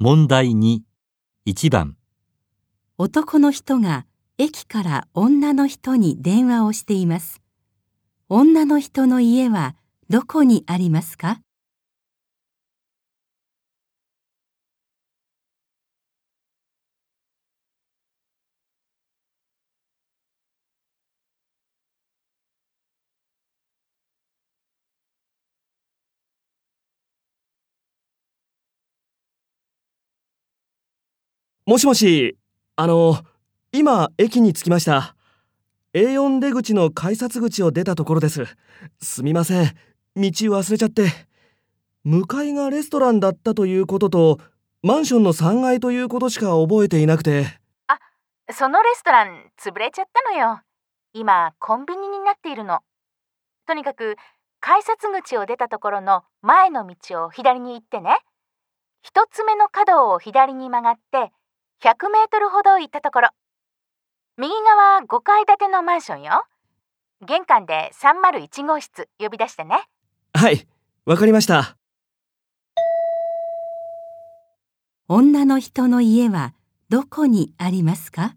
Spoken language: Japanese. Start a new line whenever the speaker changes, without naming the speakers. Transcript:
問題2、1番、
男の人が駅から女の人に電話をしています。女の人の家はどこにありますか？
もしもし、あの、今、駅に着きました。A4 出口の改札口を出たところです。すみません。道忘れちゃって。向かいがレストランだったということと、マンションの3階ということしか覚えていなくて。
あそのレストラン潰れちゃったのよ。今コンビニになっているの。とにかく改札口を出たところの前の道を左に行ってね。一つ目の角を左に曲がって100メートルほど行ったところ。右側5階建てのマンションよ。玄関で301号室呼び出してね。
はい、わかりました。
女の人の家はどこにありますか？